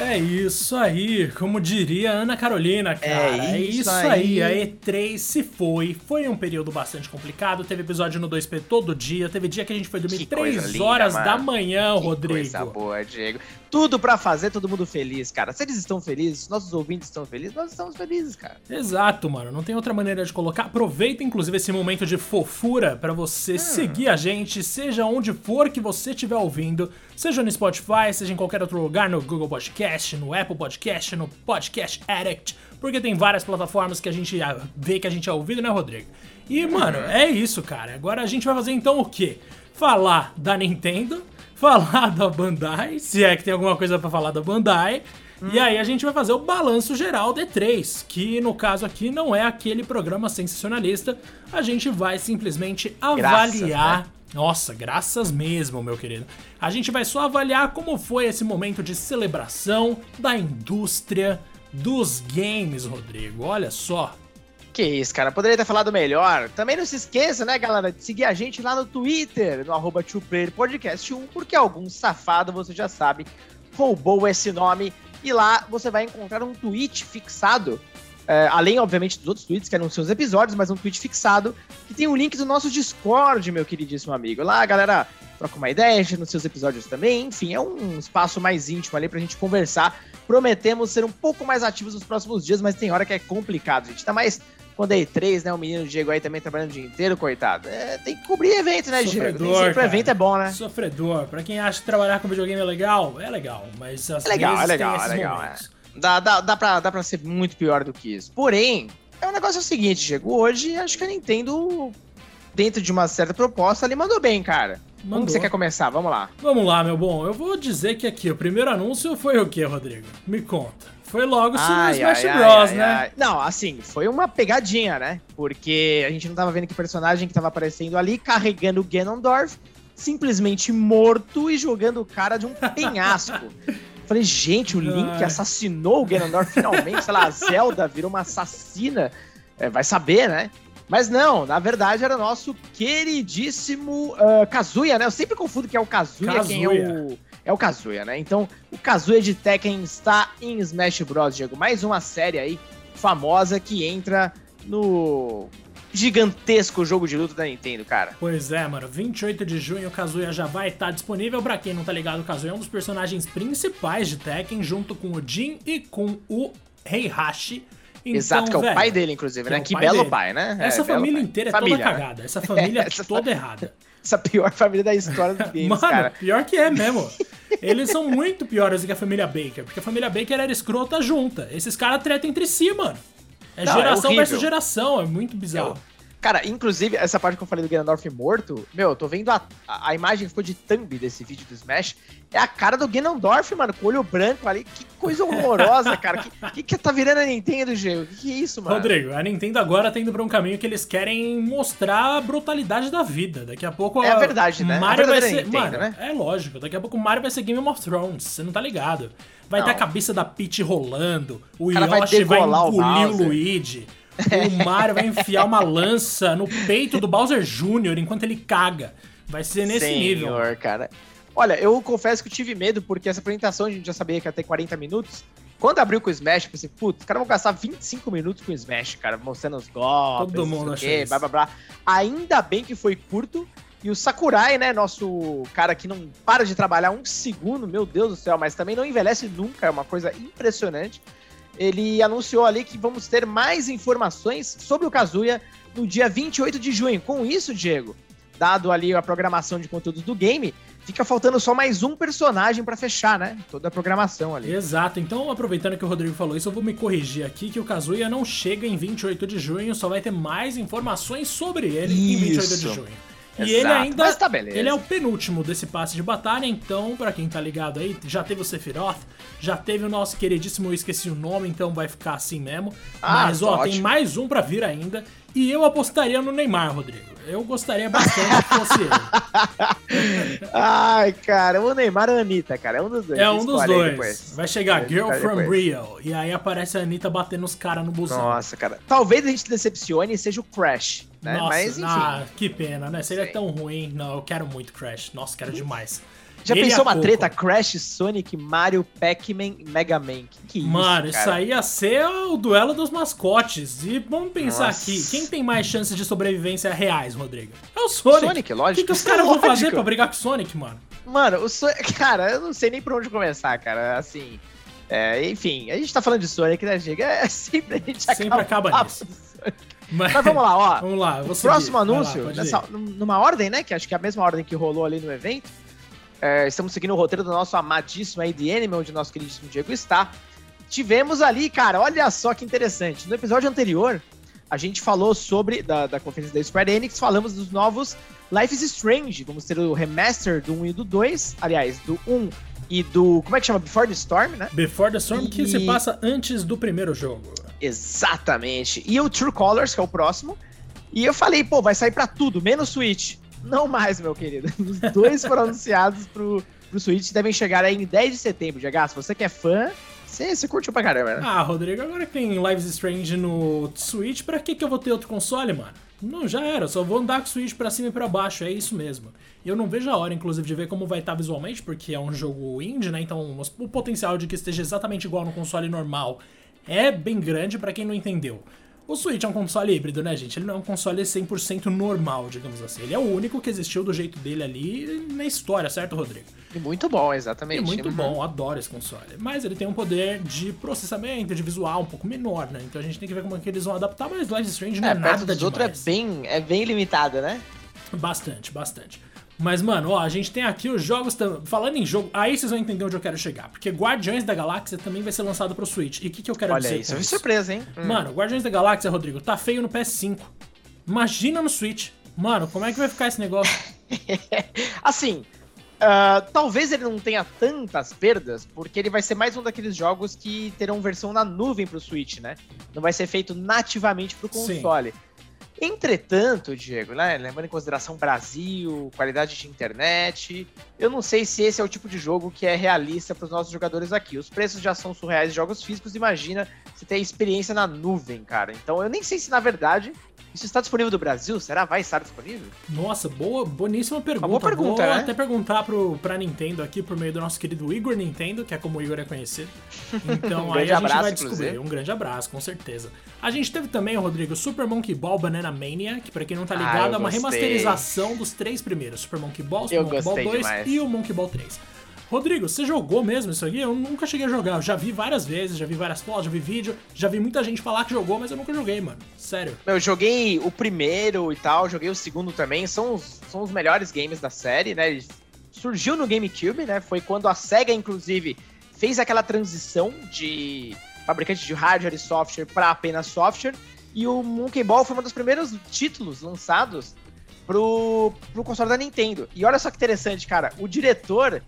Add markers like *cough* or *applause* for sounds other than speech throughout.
É isso aí, como diria Ana Carolina, cara. É isso, é isso aí. aí. A E3 se foi. Foi um período bastante complicado. Teve episódio no 2P todo dia. Teve dia que a gente foi dormir que 3 horas da manhã, que Rodrigo. Coisa boa, Diego. Tudo para fazer todo mundo feliz, cara. Se eles estão felizes, nossos ouvintes estão felizes, nós estamos felizes, cara. Exato, mano. Não tem outra maneira de colocar. Aproveita, inclusive, esse momento de fofura para você hum. seguir a gente, seja onde for que você estiver ouvindo. Seja no Spotify, seja em qualquer outro lugar, no Google Podcast, no Apple Podcast, no Podcast Addict, porque tem várias plataformas que a gente vê que a gente é ouvido, né, Rodrigo? E, mano, é isso, cara. Agora a gente vai fazer então o quê? Falar da Nintendo, *laughs* falar da Bandai, se é que tem alguma coisa para falar da Bandai. Hum. E aí a gente vai fazer o balanço geral D3, que no caso aqui não é aquele programa sensacionalista. A gente vai simplesmente avaliar Graças, né? Nossa, graças mesmo, meu querido. A gente vai só avaliar como foi esse momento de celebração da indústria dos games, Rodrigo. Olha só. Que isso, cara. Poderia ter falado melhor. Também não se esqueça, né, galera, de seguir a gente lá no Twitter, no arroba Podcast 1, porque algum safado, você já sabe, roubou esse nome. E lá você vai encontrar um tweet fixado é, além, obviamente, dos outros tweets que anunciam os episódios, mas um tweet fixado que tem o link do nosso Discord, meu queridíssimo amigo. Lá a galera troca uma ideia, nos seus episódios também. Enfim, é um espaço mais íntimo ali pra gente conversar. Prometemos ser um pouco mais ativos nos próximos dias, mas tem hora que é complicado, gente. Tá mais quando é E3, né? O menino Diego aí também trabalhando o dia inteiro, coitado. É, tem que cobrir evento, né, Sofredor, Diego? Sempre evento é bom, né? Sofredor. Pra quem acha que trabalhar com videogame é legal, é legal. Mas às é legal, vezes é legal, tem esses é legal, momentos. É. Dá, dá, dá, pra, dá pra ser muito pior do que isso. Porém, é um negócio seguinte, chegou hoje acho que a Nintendo, dentro de uma certa proposta, ali mandou bem, cara. Mandou. Como você quer começar? Vamos lá. Vamos lá, meu bom. Eu vou dizer que aqui o primeiro anúncio foi o que, Rodrigo? Me conta. Foi logo sobre Smash ai, Bros, ai, né? Não, assim, foi uma pegadinha, né? Porque a gente não tava vendo que personagem que tava aparecendo ali carregando o Ganondorf, simplesmente morto e jogando o cara de um *laughs* penhasco. Falei, gente, o Link assassinou o Ganondorf finalmente, sei lá, a *laughs* Zelda virou uma assassina. É, vai saber, né? Mas não, na verdade era nosso queridíssimo uh, Kazuya, né? Eu sempre confundo que é o Kazuya, Kazuya. quem é o. É o Kazuya, né? Então, o Kazuya de Tekken está em Smash Bros, Diego. Mais uma série aí famosa que entra no gigantesco jogo de luta da Nintendo, cara. Pois é, mano. 28 de junho o Kazuya já vai estar disponível. Pra quem não tá ligado, o Kazuya é um dos personagens principais de Tekken, junto com o Jin e com o Heihachi. Então, Exato, que é o pai dele, inclusive, né? Que, pai belo dele. pai, né? Essa é, família inteira é família, toda né? cagada. Essa família *laughs* é toda errada. Essa pior família da história do *laughs* games, Mano, cara. pior que é mesmo. Eles são muito piores do que a família Baker, porque a família Baker era escrota junta. Esses caras tretam entre si, mano. É não, é geração é versus geração, é muito bizarro. Cara, inclusive, essa parte que eu falei do Ganondorf morto, meu, eu tô vendo a, a, a, imagem que ficou de thumb desse vídeo do Smash. É a cara do Ganondorf, mano, com o olho branco ali. Que coisa horrorosa, cara. Que, que, que tá virando a Nintendo, Geo? Que, que é isso, mano? Rodrigo, a Nintendo agora tá indo pra um caminho que eles querem mostrar a brutalidade da vida. Daqui a pouco. É a verdade, né? Mario vai ser. Nintendo, mano, né? é lógico. Daqui a pouco o Mario vai ser Game of Thrones. Você não tá ligado? Vai não. ter a cabeça da Peach rolando. O Yoshi vai, vai engolir o, o Luigi. O Mario vai enfiar uma lança no peito do Bowser Jr. enquanto ele caga. Vai ser nesse Senhor, nível. cara. Olha, eu confesso que eu tive medo, porque essa apresentação a gente já sabia que ia ter 40 minutos. Quando abriu com o Smash, eu pensei, putz, os caras vão gastar 25 minutos com o Smash, cara, mostrando os golpes, Todo mundo quê, blá, blá, blá. Ainda bem que foi curto. E o Sakurai, né, nosso cara que não para de trabalhar um segundo, meu Deus do céu, mas também não envelhece nunca, é uma coisa impressionante ele anunciou ali que vamos ter mais informações sobre o Kazuya no dia 28 de junho. Com isso, Diego, dado ali a programação de conteúdo do game, fica faltando só mais um personagem para fechar, né? Toda a programação ali. Exato. Então, aproveitando que o Rodrigo falou isso, eu vou me corrigir aqui que o Kazuya não chega em 28 de junho, só vai ter mais informações sobre ele isso. em 28 de junho. E ele ainda. Tá ele é o penúltimo desse passe de batalha, então, para quem tá ligado aí, já teve o Sephiroth, já teve o nosso queridíssimo, eu esqueci o nome, então vai ficar assim mesmo. Ah, Mas, ó, ótimo. tem mais um para vir ainda. E eu apostaria no Neymar, Rodrigo. Eu gostaria bastante que fosse ele. *laughs* Ai, cara, o Neymar ou a Anitta, cara? É um dos dois. É um dos dois. Vai chegar Girl from depois. Rio. E aí aparece a Anitta batendo os caras no busão. Nossa, cara. Talvez a gente decepcione e seja o Crash né? Nossa, Mas enfim. Ah, que pena, né? Seria Sim. tão ruim. Não, eu quero muito Crash. Nossa, quero demais. Já Ele pensou uma treta Crash, Sonic, Mario, Pac-Man Mega Man? Que que é isso, Mano, isso aí ia ser o duelo dos mascotes. E vamos pensar Nossa. aqui, quem tem mais chances de sobrevivência reais, Rodrigo? É o Sonic. Sonic, O lógico. que, que os caras vão *laughs* fazer pra brigar com o Sonic, mano? Mano, o Sonic, *laughs* cara, eu não sei nem por onde começar, cara. Assim, é, enfim, a gente tá falando de Sonic, né, Giga? É *laughs* sempre a gente Sempre acaba papo nisso. Mas, Mas vamos lá, ó. *laughs* vamos lá, vou seguir. próximo lá, anúncio, pode nessa- numa ordem, né? Que acho que é a mesma ordem que rolou ali no evento. é, estamos seguindo o roteiro do nosso amadíssimo aí, The Animal, onde nosso queridíssimo Diego está. Tivemos ali, cara, olha só que interessante. No episódio anterior, a gente falou sobre, da, da conferência da Square Enix, falamos dos novos Life is Strange. Vamos ter o remaster do 1 e do 2, aliás, do 1 e do. Como é que chama? Before the Storm, né? Before the Storm, que E- se passa antes do primeiro jogo. Exatamente. E o True Colors, que é o próximo. E eu falei, pô, vai sair pra tudo, menos Switch. Não mais, meu querido. *laughs* Os dois foram anunciados pro, pro Switch devem chegar aí em 10 de setembro. GH, se você que é fã, você, você curtiu pra caramba, né? Ah, Rodrigo, agora que tem Lives Strange no Switch, pra que, que eu vou ter outro console, mano? Não, já era, só vou andar com o Switch pra cima e pra baixo, é isso mesmo. Eu não vejo a hora, inclusive, de ver como vai estar visualmente, porque é um jogo indie, né? Então o potencial de que esteja exatamente igual no console normal é bem grande pra quem não entendeu. O Switch é um console híbrido, né, gente? Ele não é um console 100% normal, digamos assim. Ele é o único que existiu do jeito dele ali na história, certo, Rodrigo? E muito bom, É exatamente. muito Uhum. bom, adoro esse console. Mas ele tem um poder de processamento, de visual um pouco menor, né? Então a gente tem que ver como é que eles vão adaptar, mas Life Strange não é, É, nada dos outros é demais. bem, é bem limitado, né? Bastante, bastante. Mas, mano, ó, a gente tem aqui os jogos. Falando em jogo, aí vocês vão entender onde eu quero chegar. Porque Guardiões da Galáxia também vai ser lançado pro Switch. E o que, que eu quero Olha dizer com isso isso? surpresa, hein? Hum. Mano, Guardiões da Galáxia, Rodrigo, tá feio no PS5. Imagina no Switch. Mano, como é que vai ficar esse negócio? *laughs* Assim, ah, talvez ele não tenha tantas perdas, porque ele vai ser mais um daqueles jogos que terão versão na nuvem pro Switch, né? Não vai ser feito nativamente pro Sim. Entretanto, Diego, né, levando em consideração Brasil, qualidade de internet, eu não sei se esse é o tipo de jogo que é realista para os nossos jogadores aqui. Os preços já são surreais de jogos físicos, imagina você ter experiência na nuvem, cara. Então eu nem sei se na verdade isso está disponível do Brasil. Será? Vai estar disponível? Nossa, boa, boníssima pergunta. boa pergunta, Vou né? até perguntar pro, pra Nintendo aqui por meio do nosso querido Igor Nintendo, que é como o Igor é conhecido. Então *laughs* Um aí a gente abraço, vai descobrir. inclusive. Um grande abraço, com certeza. A gente teve também, Rodrigo, Super Monkey Ball Banana Mania, que pra quem não tá Ah, ligado eu é uma gostei. remasterização dos três primeiros: Super Monkey Ball, Super Eu Monkey Ball gostei 2 demais. e o Monkey Ball 3. Rodrigo, você jogou mesmo isso aqui? Eu nunca cheguei a jogar. Eu já vi várias vezes, já vi várias fotos, já vi vídeo, já vi muita gente falar que jogou, mas eu nunca joguei, mano. Sério. Eu joguei o primeiro e tal, joguei o segundo também. São os, são os melhores games da série, né? Surgiu no GameCube, né? Foi quando a SEGA, inclusive, fez aquela transição de fabricante de hardware e software para apenas software. E o Monkey Ball foi um dos primeiros títulos lançados pro, pro console da Nintendo. E olha só que interessante, cara. O diretor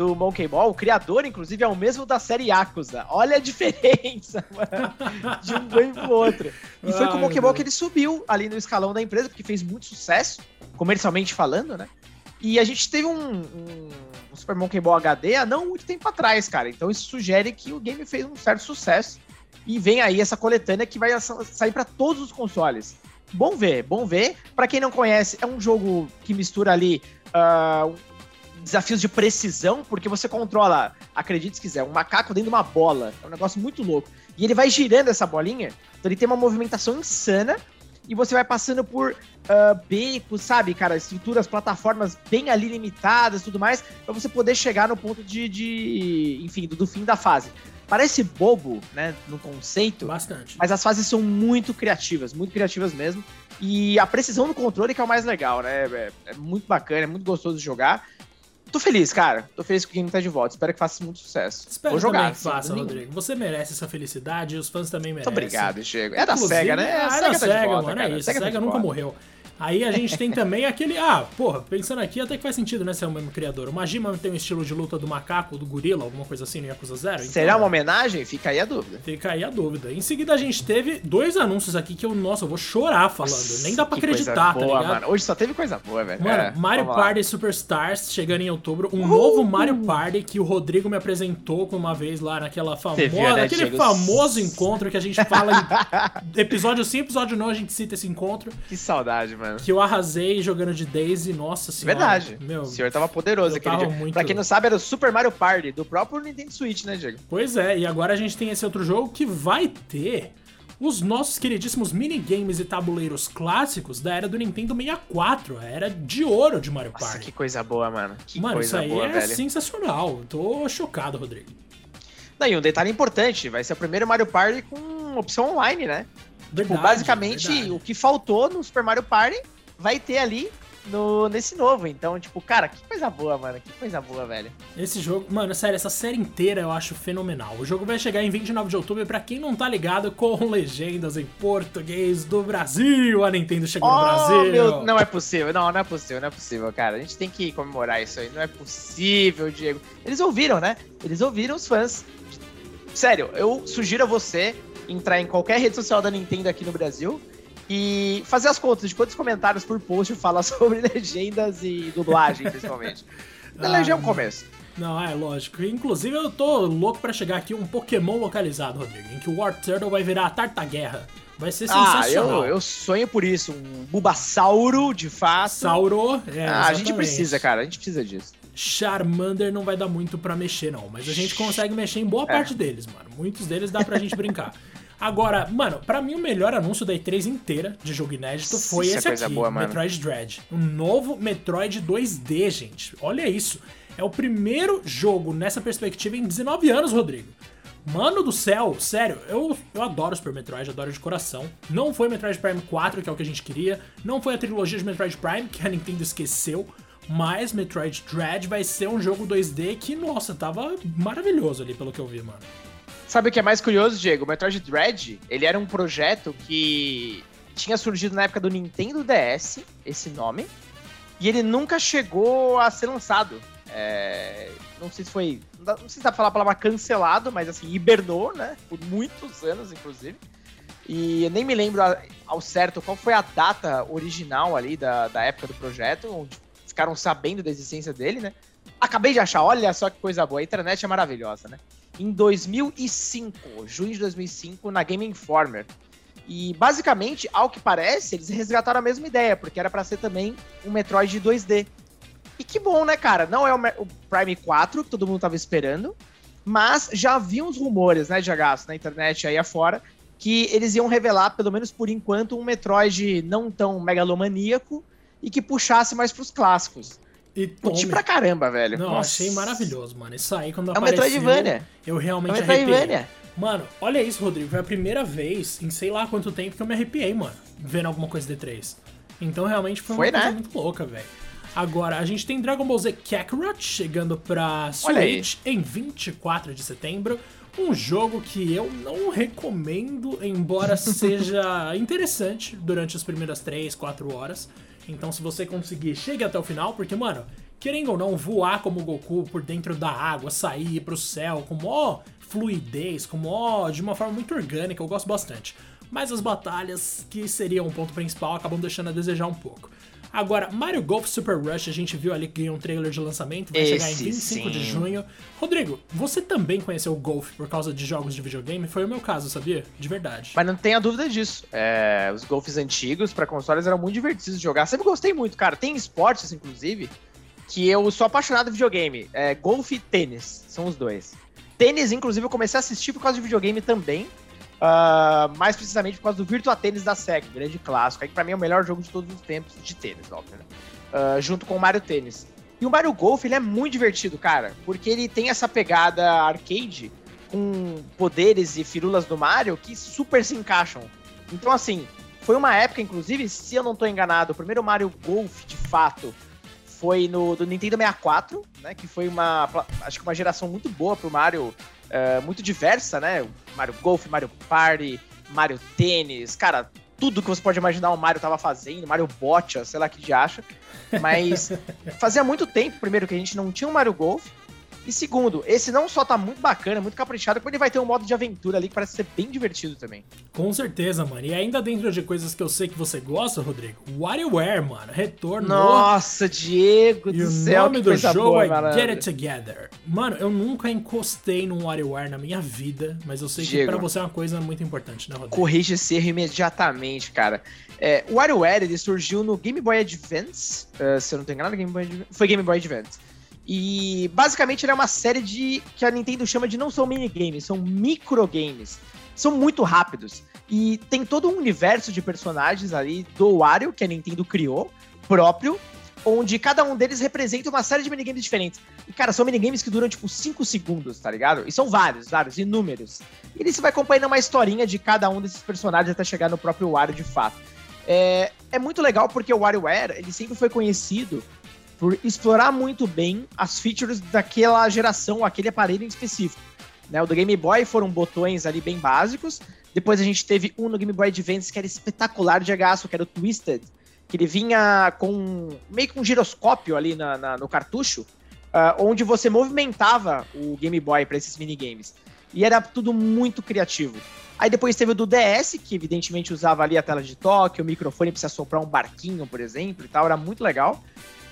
do Monkey Ball, o criador, inclusive, é o mesmo da série Yakuza. Olha a diferença, *laughs* mano, de um game pro outro. E foi com o Monkey Ball que ele subiu ali no escalão da empresa, porque fez muito sucesso, comercialmente falando, né? E a gente teve um, um- um Super Monkey Ball HD há não muito tempo atrás, cara. Então isso sugere que o game fez um certo sucesso. E vem aí essa coletânea que vai sa- sair para todos os consoles. Bom ver, bom ver. Pra quem não conhece, é um jogo que mistura ali ah, desafios de precisão, porque você controla, acredite se quiser, um macaco dentro de uma bola. É um negócio muito louco. E ele vai girando essa bolinha, então ele tem uma movimentação insana e você vai passando por ah, becos, sabe, cara, estruturas, plataformas bem ali limitadas tudo mais, pra você poder chegar no ponto de, de enfim, do, do fim da fase. Parece bobo, né, no conceito, Bastante. mas as fases são muito criativas, muito criativas mesmo. E a precisão do controle que é o mais legal, né? É, é muito bacana, é muito gostoso de jogar. Tô feliz, cara. Tô feliz que o game tá de volta. Espero que faça muito sucesso. Espero Vou jogar. também que faça, Rodrigo. Você merece essa felicidade e os fãs também Muito merecem. obrigado, Diego. É da Inclusive, SEGA, né? É, A da SEGA tá SEGA, volta, mano, cara. é isso. A tá SEGA de nunca volta. morreu. Aí a gente tem também aquele. Ah, porra, pensando aqui até que faz sentido, né? Ser o mesmo criador. O Majima tem um estilo de luta do macaco, do gorila, alguma coisa assim no Yakuza Zero. Então, Será uma homenagem? Fica aí a dúvida. Fica aí a dúvida. Em seguida a gente teve dois anúncios aqui que eu, nossa, eu vou chorar falando. Nossa, Nem dá pra acreditar, boa, tá ligado? Mano. Hoje só teve coisa boa, velho. Mano, é, Mario Party Superstars chegando em outubro. Um uh! novo Mario Party que o Rodrigo me apresentou com uma vez lá naquela famosa. Viu, né, naquele Diego? famoso encontro que a gente fala em *laughs* episódio sim, episódio não, a gente cita esse encontro. Que saudade, mano. Que eu arrasei jogando de Daisy, nossa senhora. Verdade. Meu, o senhor tava poderoso aquele tava dia. Muito... Pra quem não sabe, era o Super Mario Party, do próprio Nintendo Switch, né, Diego? Pois é, e agora a gente tem esse outro jogo que vai ter os nossos queridíssimos minigames e tabuleiros clássicos da era do Nintendo 64, a era de ouro de Mario Party. Nossa, que coisa boa, mano. Que mano, coisa isso aí boa, é velho. sensacional. Tô chocado, Rodrigo. Não, e um detalhe importante, vai ser o primeiro Mario Party com opção online, né? Tipo, Verdade, tipo, basicamente, verdade. o que faltou no Super Mario Party vai ter ali no, nesse novo. Então, tipo, cara, que coisa boa, mano. Que coisa boa, velho. Esse jogo, mano, sério, essa série inteira eu acho fenomenal. O jogo vai chegar em 29 de outubro pra quem não tá ligado, com legendas em português do Brasil. A Nintendo chegou oh, no Brasil. Meu, não é possível, não, não é possível, não é possível, cara. A gente tem que comemorar isso aí. Não é possível, Diego. Eles ouviram, né? Eles ouviram os fãs. Sério, eu sugiro a você entrar em qualquer rede social da Nintendo aqui no Brasil e fazer as contas de quantos comentários por post fala *laughs* sobre legendas e dublagem, principalmente. *laughs* Delege ah, é um começo. Não, é lógico. Inclusive, eu tô louco para chegar aqui um Pokémon localizado, Rodrigo, em que o War Turtle vai virar a Tartaguerra. Vai ser sensacional. Ah, eu, eu sonho por isso. Um Bulbasauro, de fato. Sauro, é, ah, a gente precisa, cara. A gente precisa disso. Charmander não vai dar muito para mexer, não. Mas a gente consegue mexer em boa é. parte deles, mano. Muitos deles dá pra gente brincar. *laughs* Agora, mano, para mim o melhor anúncio da E3 inteira de jogo inédito foi isso esse é aqui, boa, Metroid Dread. Um novo Metroid 2D, gente. Olha isso. É o primeiro jogo nessa perspectiva em 19 anos, Rodrigo. Mano do céu, sério, eu, eu adoro Super Metroid, adoro de coração. Não foi Metroid Prime 4, que é o que a gente queria. Não foi a trilogia de Metroid Prime, que a Nintendo esqueceu. Mas Metroid Dread vai ser um jogo 2D que, nossa, tava maravilhoso ali, pelo que eu vi, mano. Sabe o que é mais curioso, Diego? O Metroid Dread, ele era um projeto que tinha surgido na época do Nintendo DS, esse nome, e ele nunca chegou a ser lançado. É, não sei se foi. Não sei se dá pra falar a palavra cancelado, mas assim, hibernou, né? Por muitos anos, inclusive. E eu nem me lembro ao certo qual foi a data original ali da, da época do projeto, onde ficaram sabendo da existência dele, né? Acabei de achar, olha só que coisa boa, a internet é maravilhosa, né? Em 2005, junho de 2005, na Game Informer. E basicamente, ao que parece, eles resgataram a mesma ideia, porque era para ser também um Metroid 2D. E que bom, né, cara? Não é o, Prime 4 que todo mundo tava esperando, mas já havia uns rumores, né, de agaço na internet aí afora, que eles iam revelar, pelo menos por enquanto, um Metroid não tão megalomaníaco e que puxasse mais pros clássicos. E Curti pra caramba, velho. Não, Nossa. achei maravilhoso, mano. Isso aí, quando é apareceu... Metroidvania. Eu realmente é arrepiei. Mano, olha isso, Rodrigo. Foi a primeira vez em sei lá quanto tempo que eu me arrepiei, mano. Vendo alguma coisa de 3 Então, realmente, foi, foi uma né? coisa muito louca, velho. Agora, a gente tem Dragon Ball Z Kakarot chegando pra Switch em 24 de setembro. Um jogo que eu não recomendo, embora *laughs* seja interessante durante as primeiras 3, 4 horas. Então, se você conseguir, chegue até o final, porque, mano, querendo ou não, voar como Goku por dentro da água, sair pro céu com mó fluidez, com mó, de uma forma muito orgânica, eu gosto bastante. Mas as batalhas, que seriam o ponto principal, acabam deixando a desejar um pouco. Agora, Mario Golf Super Rush, a gente viu ali que ganhou um trailer de lançamento, vai Esse chegar em 25 sim. de junho. Rodrigo, você também conheceu o Golf por causa de jogos de videogame? Foi o meu caso, sabia? De verdade. Mas não tenha dúvida disso. É, os Golfs antigos para consoles eram muito divertidos de jogar. Sempre gostei muito, cara. Tem esportes, inclusive, que eu sou apaixonado por videogame. É, golfe e tênis, são os dois. Tênis, inclusive, eu comecei a assistir por causa de videogame também. Uh, mais precisamente por causa do Virtua Tênis da SEC, grande clássico. Que pra mim é o melhor jogo de todos os tempos de tênis, óbvio, né? Uh, junto com o Mario Tênis. E o Mario Golf, ele é muito divertido, cara, porque ele tem essa pegada arcade com poderes e firulas do Mario que super se encaixam. Então, assim, foi uma época, inclusive, se eu não tô enganado, o primeiro Mario Golf, de fato, foi no do Nintendo 64, né? Que foi uma, acho que uma geração muito boa pro Mario uh, muito diversa, né? Mario Golf, Mario Party, Mario Tênis, cara, tudo que você pode imaginar o Mario tava fazendo, Mario Botcha, sei lá que de acha. Mas *laughs* fazia muito tempo, primeiro, que a gente não tinha um Mario Golf. E segundo, esse não só tá muito bacana, muito caprichado, como ele vai ter um modo de aventura ali que parece ser bem divertido também. Com certeza, mano. E ainda dentro de coisas que eu sei que você gosta, Rodrigo, WarioWare, mano, retornou. Nossa, Diego e do o céu, nome que do jogo boa, é malandro. Get It Together. Mano, eu nunca encostei num WarioWare na minha vida, mas eu sei que Diego. pra você é uma coisa muito importante, né, Rodrigo? Corrige esse erro imediatamente, cara. É, o WarioWare, ele surgiu no Game Boy Advance, eh, se eu não tô enganado, Game Boy Advance, foi Game Boy Advance. E basicamente ele é uma série de que a Nintendo chama de não são minigames, são microgames. São muito rápidos. E tem todo um universo de personagens ali do Wario, que a Nintendo criou, próprio, onde cada um deles representa uma série de minigames diferentes. E, cara, são minigames que duram, tipo, 5 segundos, tá ligado? E são vários, vários, inúmeros. E ali você vai acompanhando uma historinha de cada um desses personagens até chegar no próprio Wario de fato. É, é muito legal porque o WarioWare, ele sempre foi conhecido por explorar muito bem as features daquela geração, aquele aparelho em específico. Né, o do Game Boy foram botões ali bem básicos. Depois a gente teve um no Game Boy Advance que era espetacular de agaço, que era o Twisted, que ele vinha com meio que um giroscópio ali na, na- no cartucho, ah, onde você movimentava o Game Boy para esses minigames. E era tudo muito criativo. Aí depois teve o do DS, que evidentemente usava ali a tela de toque, o microfone para você soprar um barquinho, por exemplo, e tal, era muito legal.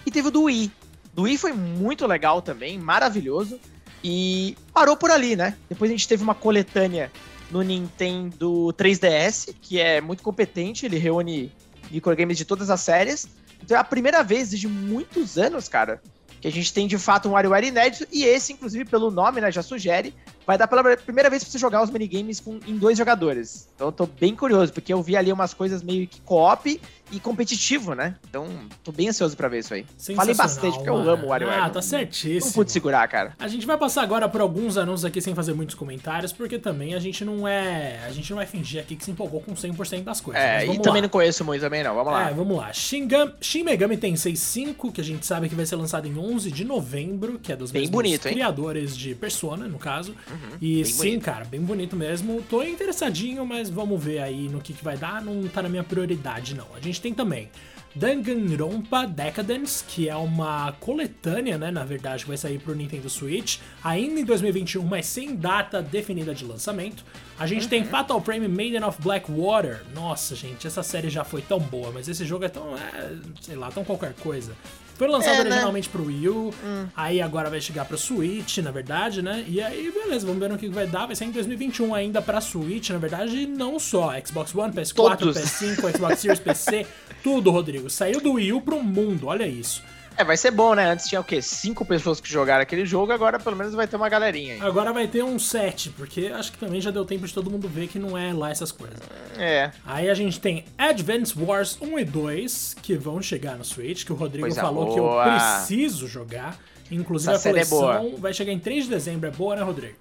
E teve o do Wii. Do Wii foi muito legal também, maravilhoso. E parou por ali, né? Depois a gente teve uma coletânea no Nintendo 3DS, que é muito competente, ele reúne microgames de todas as séries. Então é a primeira vez desde muitos anos, cara, que a gente tem de fato um WarioWare inédito, e esse, inclusive, pelo nome, né, já sugere, vai dar pela primeira vez pra você jogar os minigames com, em dois jogadores. Então eu tô bem curioso, porque eu vi ali umas coisas meio que co-op e competitivo, né? Então tô bem ansioso pra ver isso aí. Falei bastante, porque eu amo o WarioWare. Ah, tá certíssimo. Não pude segurar, cara. A gente vai passar agora por alguns anúncios aqui sem fazer muitos comentários, porque também a gente não é. A gente não vai fingir aqui que se empolgou com 100% das coisas. É, e vamos também lá. não conheço muito também, não. Vamos lá. É, vamos lá. Shin, Gam- Shin Megami Tensei 5, que a gente sabe que vai ser lançado em 11 de novembro, que é dos Bem mesmos bonito, hein? Uhum, criadores de Persona, no caso. e bem sim, bonito. cara, bem bonito mesmo. Tô interessadinho, mas vamos ver aí no que, que vai dar. Não tá na minha prioridade, não. A gente tem também Danganronpa Decadence, que é uma coletânea, né, na verdade, que vai sair pro Nintendo Switch, ainda em 2021, mas sem data definida de lançamento. A gente tem Uhum. Fatal Frame Maiden of Blackwater. Nossa, gente, essa série já foi tão boa, mas esse jogo é tão, é, sei lá, tão qualquer coisa. Foi lançado É, né? originalmente pro Wii U, aí agora vai chegar pro Switch, na verdade, né? E aí, beleza, vamos ver no que vai dar. Vai ser em 2021 ainda pra Switch, na verdade, não só Xbox One, PS4, Todos. PS5, Xbox Series, PC, *laughs* tudo, Rodrigo. Saiu do Wii U pro mundo, olha isso. É, vai ser bom, né? Antes tinha o quê? Cinco pessoas que jogaram aquele jogo, agora pelo menos vai ter uma galerinha aí. Agora vai ter um 7, porque acho que também já deu tempo de todo mundo ver que não é lá essas coisas. É. Aí a gente tem Advance Wars 1 e 2, que vão chegar no Switch, que o Rodrigo Coisa falou que eu boa. preciso jogar. Inclusive Essa a é coleção boa. vai chegar em 3 de dezembro, é boa, né, Rodrigo?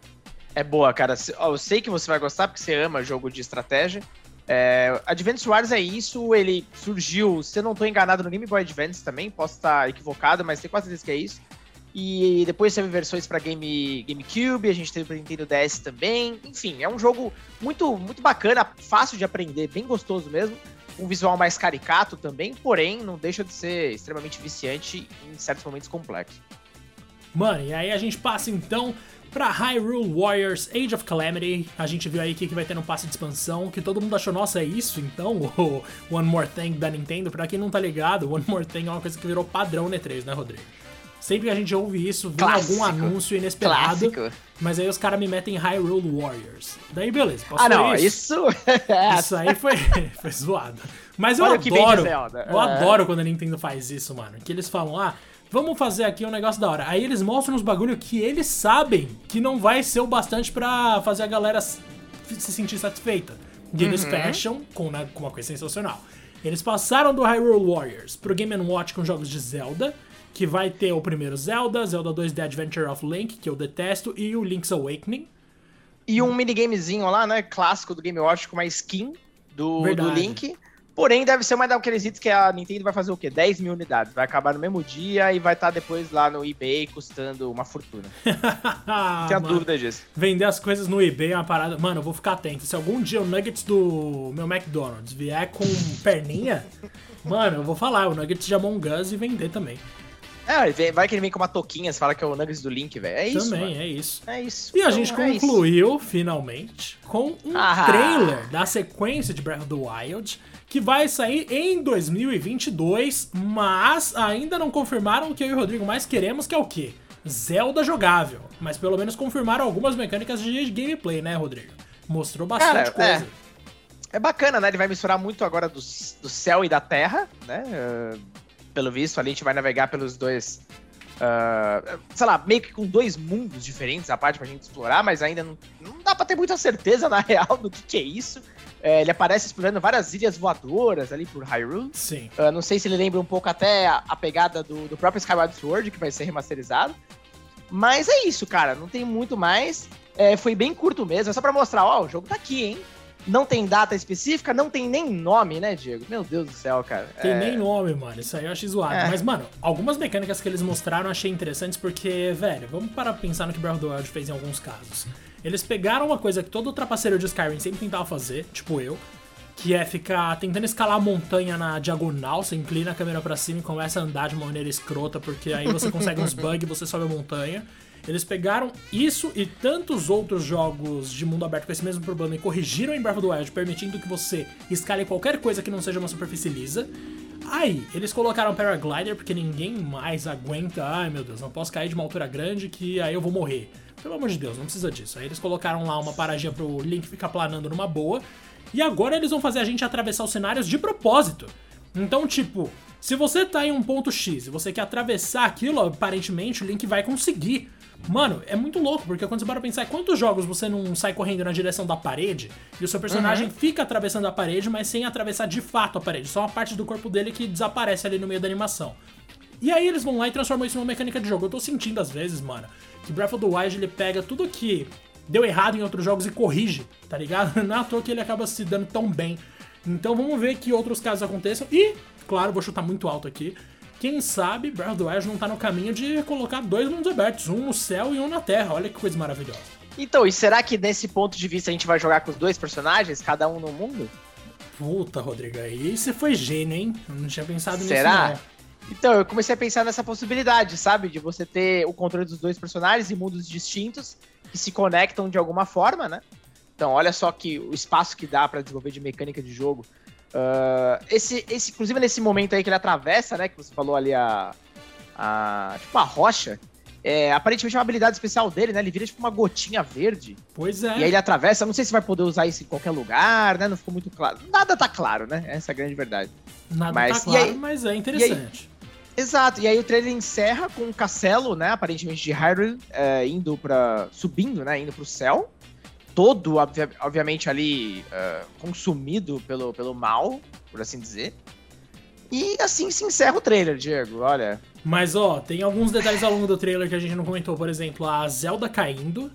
É boa, cara. Eu sei que você vai gostar porque você ama jogo de estratégia. É, Advance Wars é isso, ele surgiu, se eu não tô enganado, no Game Boy Advance também, posso estar equivocado, mas tenho quase certeza que é isso. E depois teve versões pra Game, GameCube, a gente teve pra Nintendo DS também. Enfim, é um jogo muito, muito bacana, fácil de aprender, bem gostoso mesmo. Um visual mais caricato também, porém não deixa de ser extremamente viciante em certos momentos complexos. Mano, e aí a gente passa então pra Hyrule Warriors Age of Calamity. A gente viu aí que que vai ter no passe de expansão, que todo mundo achou, nossa, é isso então? *laughs* O One More Thing da Nintendo. Pra quem não tá ligado, One More Thing é uma coisa que virou padrão no E3, né, Rodrigo? Sempre que a gente ouve isso, vem Clássico. algum anúncio inesperado. Clássico. Mas aí os caras me metem Hyrule Warriors. Daí beleza, passou Ah, não, isso. isso. *laughs* Isso aí foi, *laughs* foi zoado. Mas eu Olha adoro. Zelda. Eu É. adoro quando a Nintendo faz isso, mano. Que eles falam, ah, vamos fazer aqui um negócio da hora. Aí eles mostram uns bagulho que eles sabem que não vai ser o bastante pra fazer a galera se sentir satisfeita. E eles Uhum. fecham com, né, com uma coisa sensacional. Eles passaram do Hyrule Warriors pro Game Watch com jogos de Zelda, que vai ter o primeiro Zelda, Zelda 2 The Adventure of Link, que eu detesto, e o Link's Awakening. E um minigamezinho lá, né? Clássico do Game Watch com uma skin do, do. Link. Porém, deve ser uma daqueles itens que a Nintendo vai fazer o quê? 10 mil unidades. Vai acabar no mesmo dia e vai estar depois lá no eBay custando uma fortuna. *laughs* Não tenha Mano, dúvida disso. Vender as coisas no eBay é uma parada. Mano, eu vou ficar atento. Se algum dia o Nuggets do meu McDonald's vier com perninha, mano, eu vou falar o Nuggets de Among Us e vender também. É, vai que ele vem com uma touquinha, você fala que é o Nuggets do Link, velho. É isso, também, mano. é isso. É isso. E a Então, gente é concluiu, finalmente, com um Ah. trailer da sequência de Breath of the Wild, que vai sair em 2022, mas ainda não confirmaram o que eu e o Rodrigo mais queremos, que é o quê? Zelda jogável. Mas pelo menos confirmaram algumas mecânicas de gameplay, né, Rodrigo? Mostrou bastante Cara, coisa. É bacana, né? Ele vai misturar muito agora do, do céu e da terra, né? Ah, pelo visto, ali a gente vai navegar pelos dois. ah, sei lá, meio que com dois mundos diferentes, a parte pra gente explorar, mas ainda não, não dá pra ter muita certeza, *laughs* na real, do que, que é isso. É, ele aparece explorando várias ilhas voadoras ali por Hyrule. Sim. Ah, não sei se ele lembra um pouco até a, a pegada do, do próprio Skyward Sword, que vai ser remasterizado. Mas é isso, cara. Não tem muito mais. É, foi bem curto mesmo. É só pra mostrar, ó, o jogo tá aqui, hein? Não tem data específica, não tem nem nome, né, Diego? Meu Deus do céu, cara. Tem É, nem nome, mano. Isso aí eu achei zoado. É. Mas, mano, algumas mecânicas que eles mostraram eu achei interessantes porque, velho, vamos parar pra pensar no que Breath of the Wild fez em alguns casos. Eles pegaram uma coisa que todo trapaceiro de Skyrim sempre tentava fazer, tipo eu, que é ficar tentando escalar a montanha na diagonal, você inclina a câmera pra cima e começa a andar de uma maneira escrota, porque aí você consegue uns *laughs* bugs e você sobe a montanha. Eles pegaram isso e tantos outros jogos de mundo aberto com esse mesmo problema e corrigiram em Breath of the Wild, permitindo que você escale qualquer coisa que não seja uma superfície lisa. Aí, eles colocaram paraglider porque ninguém mais aguenta. Ai meu Deus, não posso cair de uma altura grande que aí eu vou morrer. Pelo amor de Deus, não precisa disso. Aí eles colocaram lá uma paradinha pro Link ficar planando numa boa. E agora eles vão fazer a gente atravessar os cenários de propósito. Então, tipo, se você tá em um ponto X e você quer atravessar aquilo, aparentemente o Link vai conseguir. Mano, é muito louco, porque quando você para pensar, quantos jogos você não sai correndo na direção da parede e o seu personagem fica atravessando a parede, mas sem atravessar de fato a parede, só uma parte do corpo dele que desaparece ali no meio da animação. E aí eles vão lá e transformam isso numa mecânica de jogo. Eu tô sentindo às vezes, mano, que Breath of the Wild ele pega tudo que deu errado em outros jogos e corrige, tá ligado? *laughs* Não é à toa que ele acaba se dando tão bem. Então vamos ver que outros casos aconteçam. E, claro, vou chutar muito alto aqui. Quem sabe Breath of the Wild não tá no caminho de colocar dois mundos abertos, um no céu e um na terra. Olha que coisa maravilhosa. Então, e será que nesse ponto de vista a gente vai jogar com os dois personagens, cada um no mundo? Puta, Rodrigo, aí você foi gênio, hein? Eu não tinha pensado Será? nisso, Então, eu comecei a pensar nessa possibilidade, sabe? De você ter o controle dos dois personagens em mundos distintos que se conectam de alguma forma, né? Então, olha só que o espaço que dá pra desenvolver de mecânica de jogo. Ah, esse, esse, inclusive nesse momento aí que ele atravessa, né? Que você falou ali a. a tipo a rocha. É, aparentemente é uma habilidade especial dele, né? Ele vira tipo uma gotinha verde. Pois é. E aí ele atravessa. Não sei se vai poder usar isso em qualquer lugar, né? Não ficou muito claro. Nada tá claro, né? Essa é a grande verdade. Nada mas- tá claro, aí- mas é interessante. Exato, e aí o trailer encerra com um castelo, né, aparentemente de Hyrule, é, indo para subindo, né, indo pro céu, todo, obvia- obviamente, ali é, consumido pelo, pelo mal, por assim dizer. E assim se encerra o trailer, Diego, olha. Mas ó, tem alguns detalhes ao longo do trailer que a gente não comentou. Por exemplo, a Zelda caindo.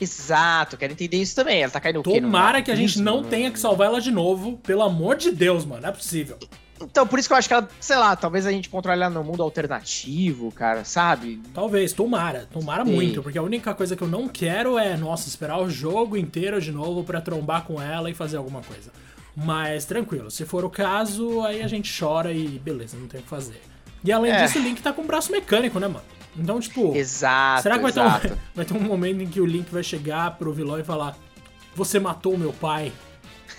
Exato, quero entender isso também, ela tá caindo o quê? Tomara que a gente não tenha que salvar ela de novo. Pelo amor de Deus, mano. Não é possível. Então, por isso que eu acho que ela, sei lá, talvez a gente controle ela no mundo alternativo, cara, sabe? Talvez, tomara. Tomara Sim. muito. Porque a única coisa que eu não quero é, nossa, esperar o jogo inteiro de novo pra trombar com ela e fazer alguma coisa. Mas tranquilo, se for o caso, aí a gente chora e beleza, não tem o que fazer. E além É. disso, o Link tá com o braço mecânico, né, mano? Então, tipo. Exato, Será que vai ter, exato. um, *laughs* vai ter um momento em que o Link vai chegar pro vilão e falar: Você matou meu pai?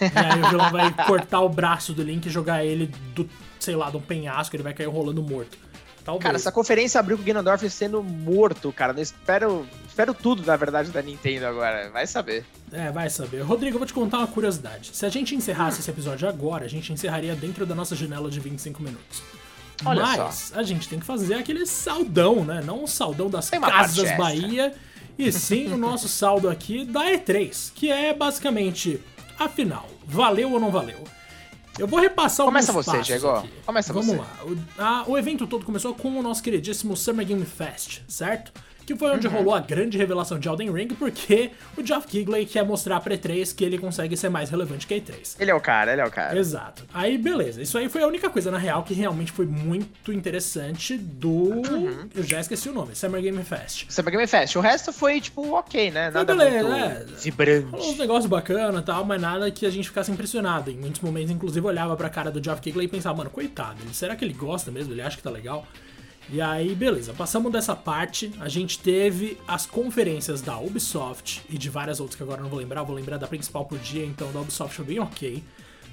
E aí o vilão vai cortar o braço do Link e jogar ele do, sei lá, de um penhasco, ele vai cair rolando morto. Talvez. Cara, essa conferência abriu com o Ganondorf sendo morto, cara. Eu espero, espero tudo, na verdade, da Nintendo agora. Vai saber. É, vai saber. Rodrigo, eu vou te contar uma curiosidade. Se a gente encerrasse esse episódio agora, a gente encerraria dentro da nossa janela de 25 minutos. Olha Mas a gente tem que fazer aquele saldão, né? Não o saldão das casas. Bahia, e sim o nosso saldo aqui da E3, que é basicamente, afinal, valeu ou não valeu? Eu vou repassar Começa alguns você, Diego. aqui. Começa Vamos você. lá. O, a- o evento todo começou com o nosso queridíssimo Summer Game Fest, certo? Que foi onde uhum. rolou a grande revelação de Elden Ring, porque o Geoff Keighley quer mostrar pra E3 que ele consegue ser mais relevante que a E3. Ele é o cara, ele é o cara. Exato. Aí, beleza. Isso aí foi a única coisa, na real, que realmente foi muito interessante do... Uhum. Eu já esqueci o nome. Summer Game Fest. Summer Game Fest. O resto foi, tipo, ok, né? Nada foi beleza, muito é. vibrante. Rolou uns negócios bacanas e tal, mas nada que a gente ficasse impressionado. Em muitos momentos, inclusive, olhava pra cara do Geoff Keighley e pensava, mano, coitado, será que ele gosta mesmo? Ele acha que tá legal? E aí, beleza, passamos dessa parte, a gente teve as conferências da Ubisoft e de várias outras que agora não vou lembrar, vou lembrar da principal por dia, então da Ubisoft foi bem ok.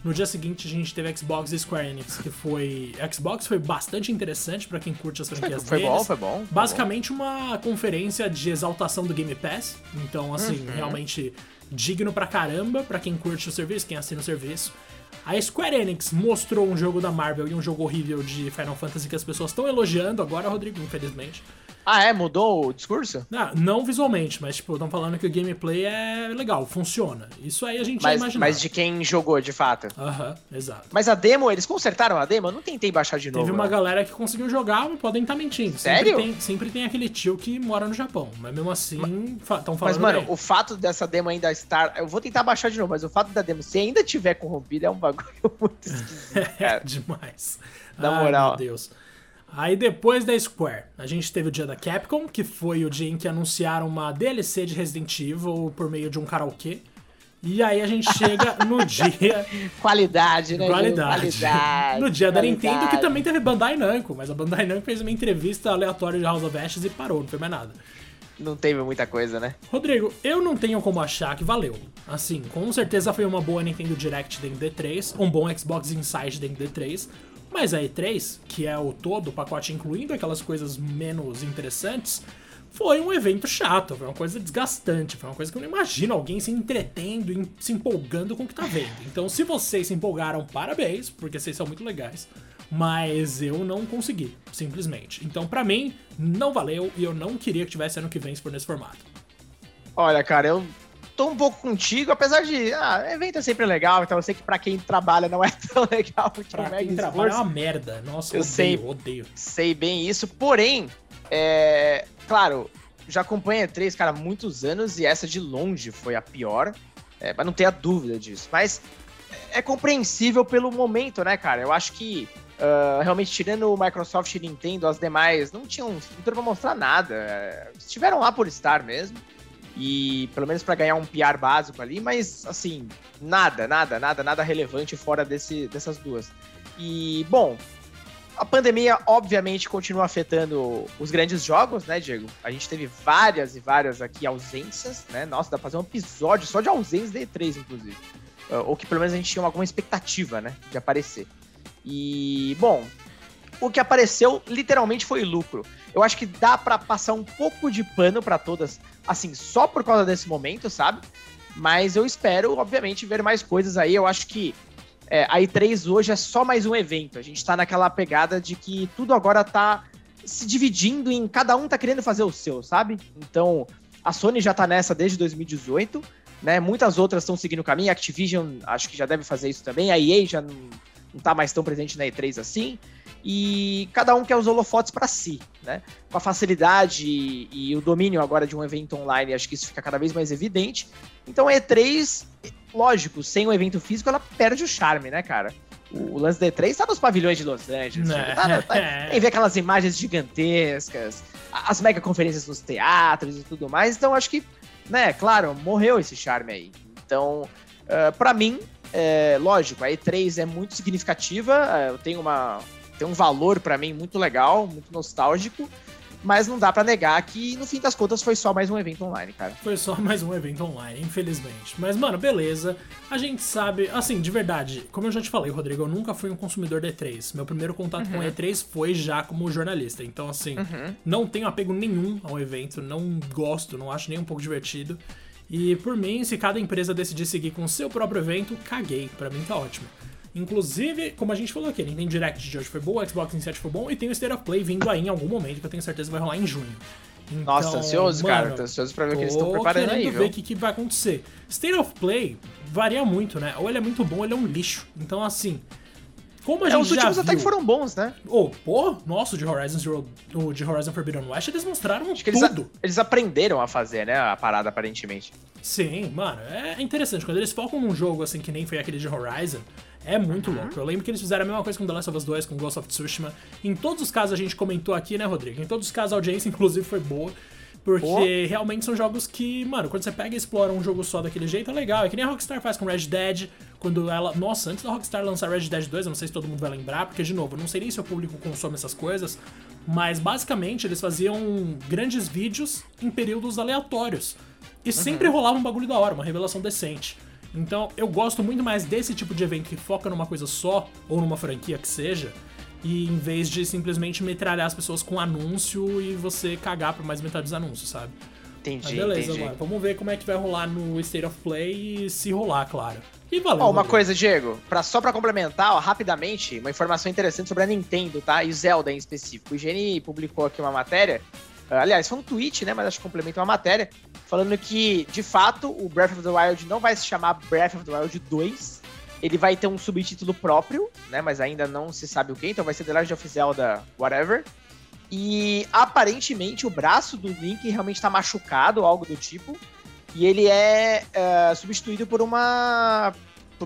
No dia seguinte a gente teve Xbox e Square Enix, que foi. Xbox foi bastante interessante para quem curte as franquias foi, foi Bom, foi bom. Basicamente uma conferência de exaltação do Game Pass. Então, assim, uhum. realmente digno pra caramba para quem curte o serviço, quem assina o serviço. A Square Enix mostrou um jogo da Marvel e um jogo horrível de Final Fantasy que as pessoas estão elogiando agora, Rodrigo, infelizmente. Ah, é? Mudou o discurso? Não, não visualmente, mas, tipo, estão falando que o gameplay é legal, funciona. Isso aí a gente mas, já imaginava. Mas de quem jogou, de fato. Aham, exato. Mas a demo, eles consertaram a demo? Eu não tentei baixar de novo. Teve uma não. galera que conseguiu jogar, mas podem estar tá mentindo. Sério? Sempre tem, sempre tem aquele tio que mora no Japão, mas mesmo assim, estão falando Mas, mano, bem. o fato dessa demo ainda estar... Eu vou tentar baixar de novo, mas o fato da demo, se ainda tiver corrompida, é um bagulho *laughs* muito esquisito, *laughs* É demais. Na moral. Ai, meu Deus. Aí depois da Square, a gente teve o dia da Capcom, que foi o dia em que anunciaram uma DLC de Resident Evil por meio de um karaokê. E aí a gente chega no *laughs* dia. Qualidade, né? Qualidade. Qualidade. No dia qualidade. da Nintendo, que também teve Bandai Namco, mas a Bandai Namco fez uma entrevista aleatória de House of Ashes e parou, não foi mais nada. Não teve muita coisa, né? Rodrigo, eu não tenho como achar que valeu. Assim, com certeza foi uma boa Nintendo Direct dentro do D3, um bom Xbox Inside dentro do D3, mas a E3, que é o todo, o pacote incluindo aquelas coisas menos interessantes, foi um evento chato, foi uma coisa desgastante, foi uma coisa que eu não imagino alguém se entretendo e se empolgando com o que tá vendo. Então, se vocês se empolgaram, parabéns, porque vocês são muito legais. Mas eu não consegui, simplesmente. Então, para mim, não valeu e eu não queria que tivesse ano que vem se for nesse formato. Olha, cara, eu tô um pouco contigo, apesar de. Ah, evento é sempre legal, então eu sei que pra quem trabalha não é *laughs* tão legal. Pra quem trabalha é uma merda. Nossa, eu odeio, sei, odeio. Sei bem isso, porém, é, claro, já acompanho a E3, cara, há muitos anos e essa de longe foi a pior, é, mas não tenha dúvida disso. Mas é compreensível pelo momento, né, cara? Eu acho que Uh, realmente, tirando o Microsoft e Nintendo, as demais não tinham estrutura pra mostrar nada. Estiveram lá por estar mesmo e pelo menos para ganhar um PR básico ali, mas assim, nada, nada, nada, nada relevante fora desse, dessas duas. E, bom, a pandemia obviamente continua afetando os grandes jogos, né, Diego? A gente teve várias e várias aqui ausências, né? Nossa, dá pra fazer um episódio só de ausências de E3, inclusive. Uh, ou que pelo menos a gente tinha alguma expectativa, né, de aparecer. E, bom, o que apareceu literalmente foi lucro. Eu acho que dá para passar um pouco de pano para todas, assim, só por causa desse momento, sabe? Mas eu espero, obviamente, ver mais coisas aí. Eu acho que é, a E3 hoje é só mais um evento. A gente tá naquela pegada de que tudo agora tá se dividindo em cada um tá querendo fazer o seu, sabe? Então, a Sony já tá nessa desde 2018, né? Muitas outras estão seguindo o caminho. A Activision acho que já deve fazer isso também. A EA já não, não tá mais tão presente na E3 assim e cada um quer os holofotes para si, né? Com a facilidade e, e, o domínio agora de um evento online, acho que isso fica cada vez mais evidente. Então a E3, lógico, sem o evento físico, ela perde o charme, né, cara? O, o lance da E3 tá nos pavilhões de Los Angeles, tipo, tá, tá, *laughs* tem ver aquelas imagens gigantescas, as mega conferências nos teatros e tudo mais, então acho que, né, claro, morreu esse charme aí. Então, uh, para mim, é, lógico, a E3 é muito significativa, eu tenho uma, tem um valor para mim muito legal, muito nostálgico. Mas não dá para negar que, no fim das contas, foi só mais um evento online, cara. Foi só mais um evento online, infelizmente. Mas, mano, beleza. A gente sabe, assim, de verdade, como eu já te falei, Rodrigo, eu nunca fui um consumidor de E3. Meu primeiro contato uhum. com E3 foi já como jornalista. Então, assim, uhum. não tenho apego nenhum ao evento, não gosto, não acho nem um pouco divertido. E por mim, se cada empresa decidir seguir com o seu próprio evento, caguei. Para mim tá ótimo. Inclusive, como a gente falou aqui, a Nintendo Direct de hoje foi boa, o Xbox Insight foi bom e tem o State of Play vindo aí em algum momento que eu tenho certeza que vai rolar em junho. Então, Nossa, ansioso, mano, cara. Tô ansioso pra ver o que eles estão preparando aí, ver o que, que vai acontecer. State of Play varia muito, né? Ou ele é muito bom ou ele é um lixo. Então, assim, Como a É, gente os últimos viu... até que foram bons, né? Oh, pô, nossa, o de Horizon Zero, o de Horizon Forbidden West, eles mostraram Acho que eles, tudo. eles aprenderam a fazer, né? A parada, aparentemente. Sim, mano, é interessante. Quando eles focam num jogo assim que nem foi aquele de Horizon, é muito louco. Eu lembro que eles fizeram a mesma coisa com The Last of Us 2, com Ghost of Tsushima. Em todos os casos a gente comentou aqui, né, Rodrigo? Em todos os casos a audiência, *laughs* inclusive, foi boa. Porque Pô. realmente são jogos que, mano, quando você pega e explora um jogo só daquele jeito, é legal. É que nem a Rockstar faz com Red Dead, quando ela. Nossa, antes da Rockstar lançar Red Dead 2, eu não sei se todo mundo vai lembrar, porque, de novo, eu não sei nem se o público consome essas coisas, mas basicamente eles faziam grandes vídeos em períodos aleatórios. E sempre rolava um bagulho da hora, uma revelação decente. Então eu gosto muito mais desse tipo de evento que foca numa coisa só, ou numa franquia que seja, e em vez de simplesmente metralhar as pessoas com anúncio e você cagar por mais metade dos anúncios, sabe? Mas Entendi, beleza, entendi. mano. Vamos ver como é que vai rolar no State of Play e se rolar, claro. E valeu. Ó, uma coisa, Diego, pra, só pra complementar, ó, rapidamente, uma informação interessante sobre a Nintendo, tá? E Zelda em específico. O Gene publicou aqui uma matéria, aliás, foi um tweet, né? Mas acho que complementa uma matéria, falando que, de fato, o Breath of the Wild não vai se chamar Breath of the Wild 2. Ele vai ter um subtítulo próprio, né? Mas ainda não se sabe o que, então vai ser The Legend of Zelda Whatever. E aparentemente o braço do Link realmente tá machucado, algo do tipo. E ele é eh, substituído por uma.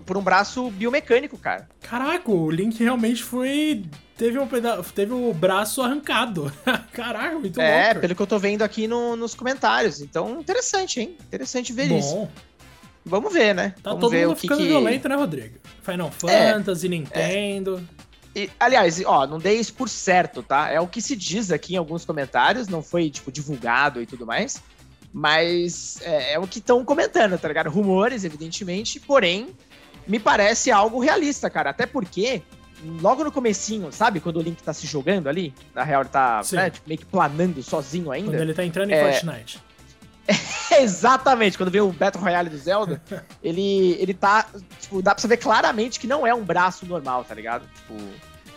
por um braço biomecânico, cara. Caraca, o Link realmente foi. Teve, um peda... teve o braço arrancado. *laughs* Caraca, muito é, louco. pelo que eu tô vendo aqui no- nos comentários. Então, interessante, hein? Interessante ver isso. Bom, Vamos ver, né? tá Vamos todo ver mundo o ficando que... violento, né, Rodrigo? Final É, Fantasy, Nintendo. E, aliás, ó, não dei isso por certo, tá? É o que se diz aqui em alguns comentários, não foi, tipo, divulgado e tudo mais. Mas é, é o que estão comentando, tá ligado? Rumores, evidentemente, porém, me parece algo realista, cara. Até porque, logo no comecinho, sabe? Quando o Link tá se jogando ali, na real ele tá né, tipo, meio que planando sozinho ainda. Quando ele tá entrando em É. Fortnite. *laughs* Exatamente, quando vê o Battle Royale do Zelda, *laughs* ele, ele tá. Tipo, dá pra você ver claramente que não é um braço normal, tá ligado? Tipo,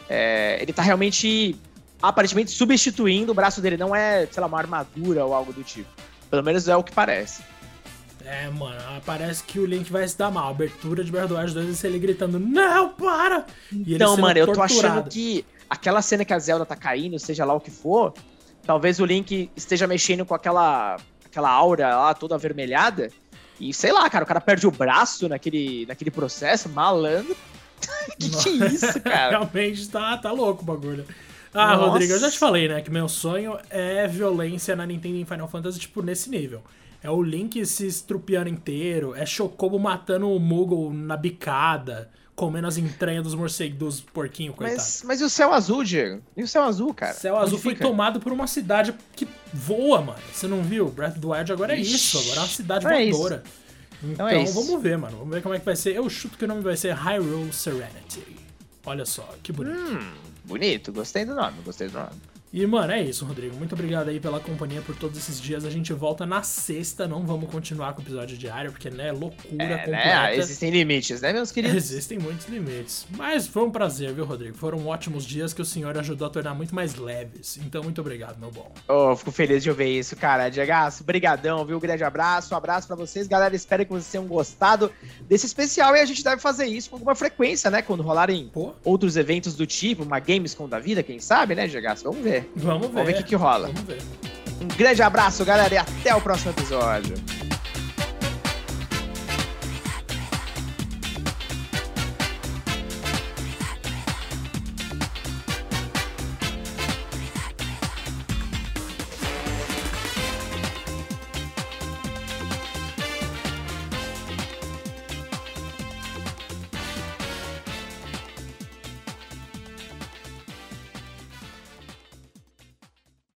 é, ele tá realmente, aparentemente, substituindo o braço dele. Não é, sei lá, uma armadura ou algo do tipo. Pelo menos é o que parece. É, mano, parece que o Link vai se dar mal. A abertura de Breath of the Wild 2 vai ser ele gritando, não, para! E ele Então, mano, eu tô torturado. achando que aquela cena que a Zelda tá caindo, seja lá o que for, talvez o Link esteja mexendo com aquela, aquela aura lá toda avermelhada. E sei lá, cara, o cara perde o braço naquele, naquele processo, malandro. *laughs* que que é isso, cara? Realmente tá, tá louco o bagulho. Ah, Nossa. Rodrigo, eu já te falei, né, que meu sonho é violência na Nintendo em Final Fantasy, tipo, nesse nível. É o Link se estrupiando inteiro, é Chocobo matando o Moogle na bicada, comendo as entranhas dos morcegos, dos porquinhos, coitado. Mas, mas e o céu azul, Diego? E o céu azul, cara? Céu Onde Azul foi fica? tomado por uma cidade que voa, mano. Você não viu? Breath of the Wild agora é Ixi. isso, agora é uma cidade Então é isso. voadora. Então, Então é vamos ver, mano. Vamos ver como é que vai ser. Eu chuto que o nome vai ser Hyrule Serenity. Olha só, que bonito. Hum, bonito, gostei do nome, gostei do nome. E, mano, é isso, Rodrigo. Muito obrigado aí pela companhia por todos esses dias. A gente volta na sexta. Não vamos continuar com o episódio diário, porque, né, loucura É, completa. né? Existem limites, né, meus queridos? Existem muitos limites. Mas foi um prazer, viu, Rodrigo? Foram ótimos dias que o senhor ajudou a tornar muito mais leves. Então, muito obrigado, meu bom. Oh, fico feliz de ouvir isso, cara. Diegaço, brigadão, viu? Um grande abraço, um abraço pra vocês. Galera, espero que vocês tenham gostado desse especial e a gente deve fazer isso com alguma frequência, né? Quando rolarem Pô, outros eventos do tipo, uma Gamescom da vida, quem sabe, né, Diegaço? Vamos ver. Vamos ver. Vamos ver o que, que rola. Vamos ver. Um grande abraço, galera, e até o próximo episódio.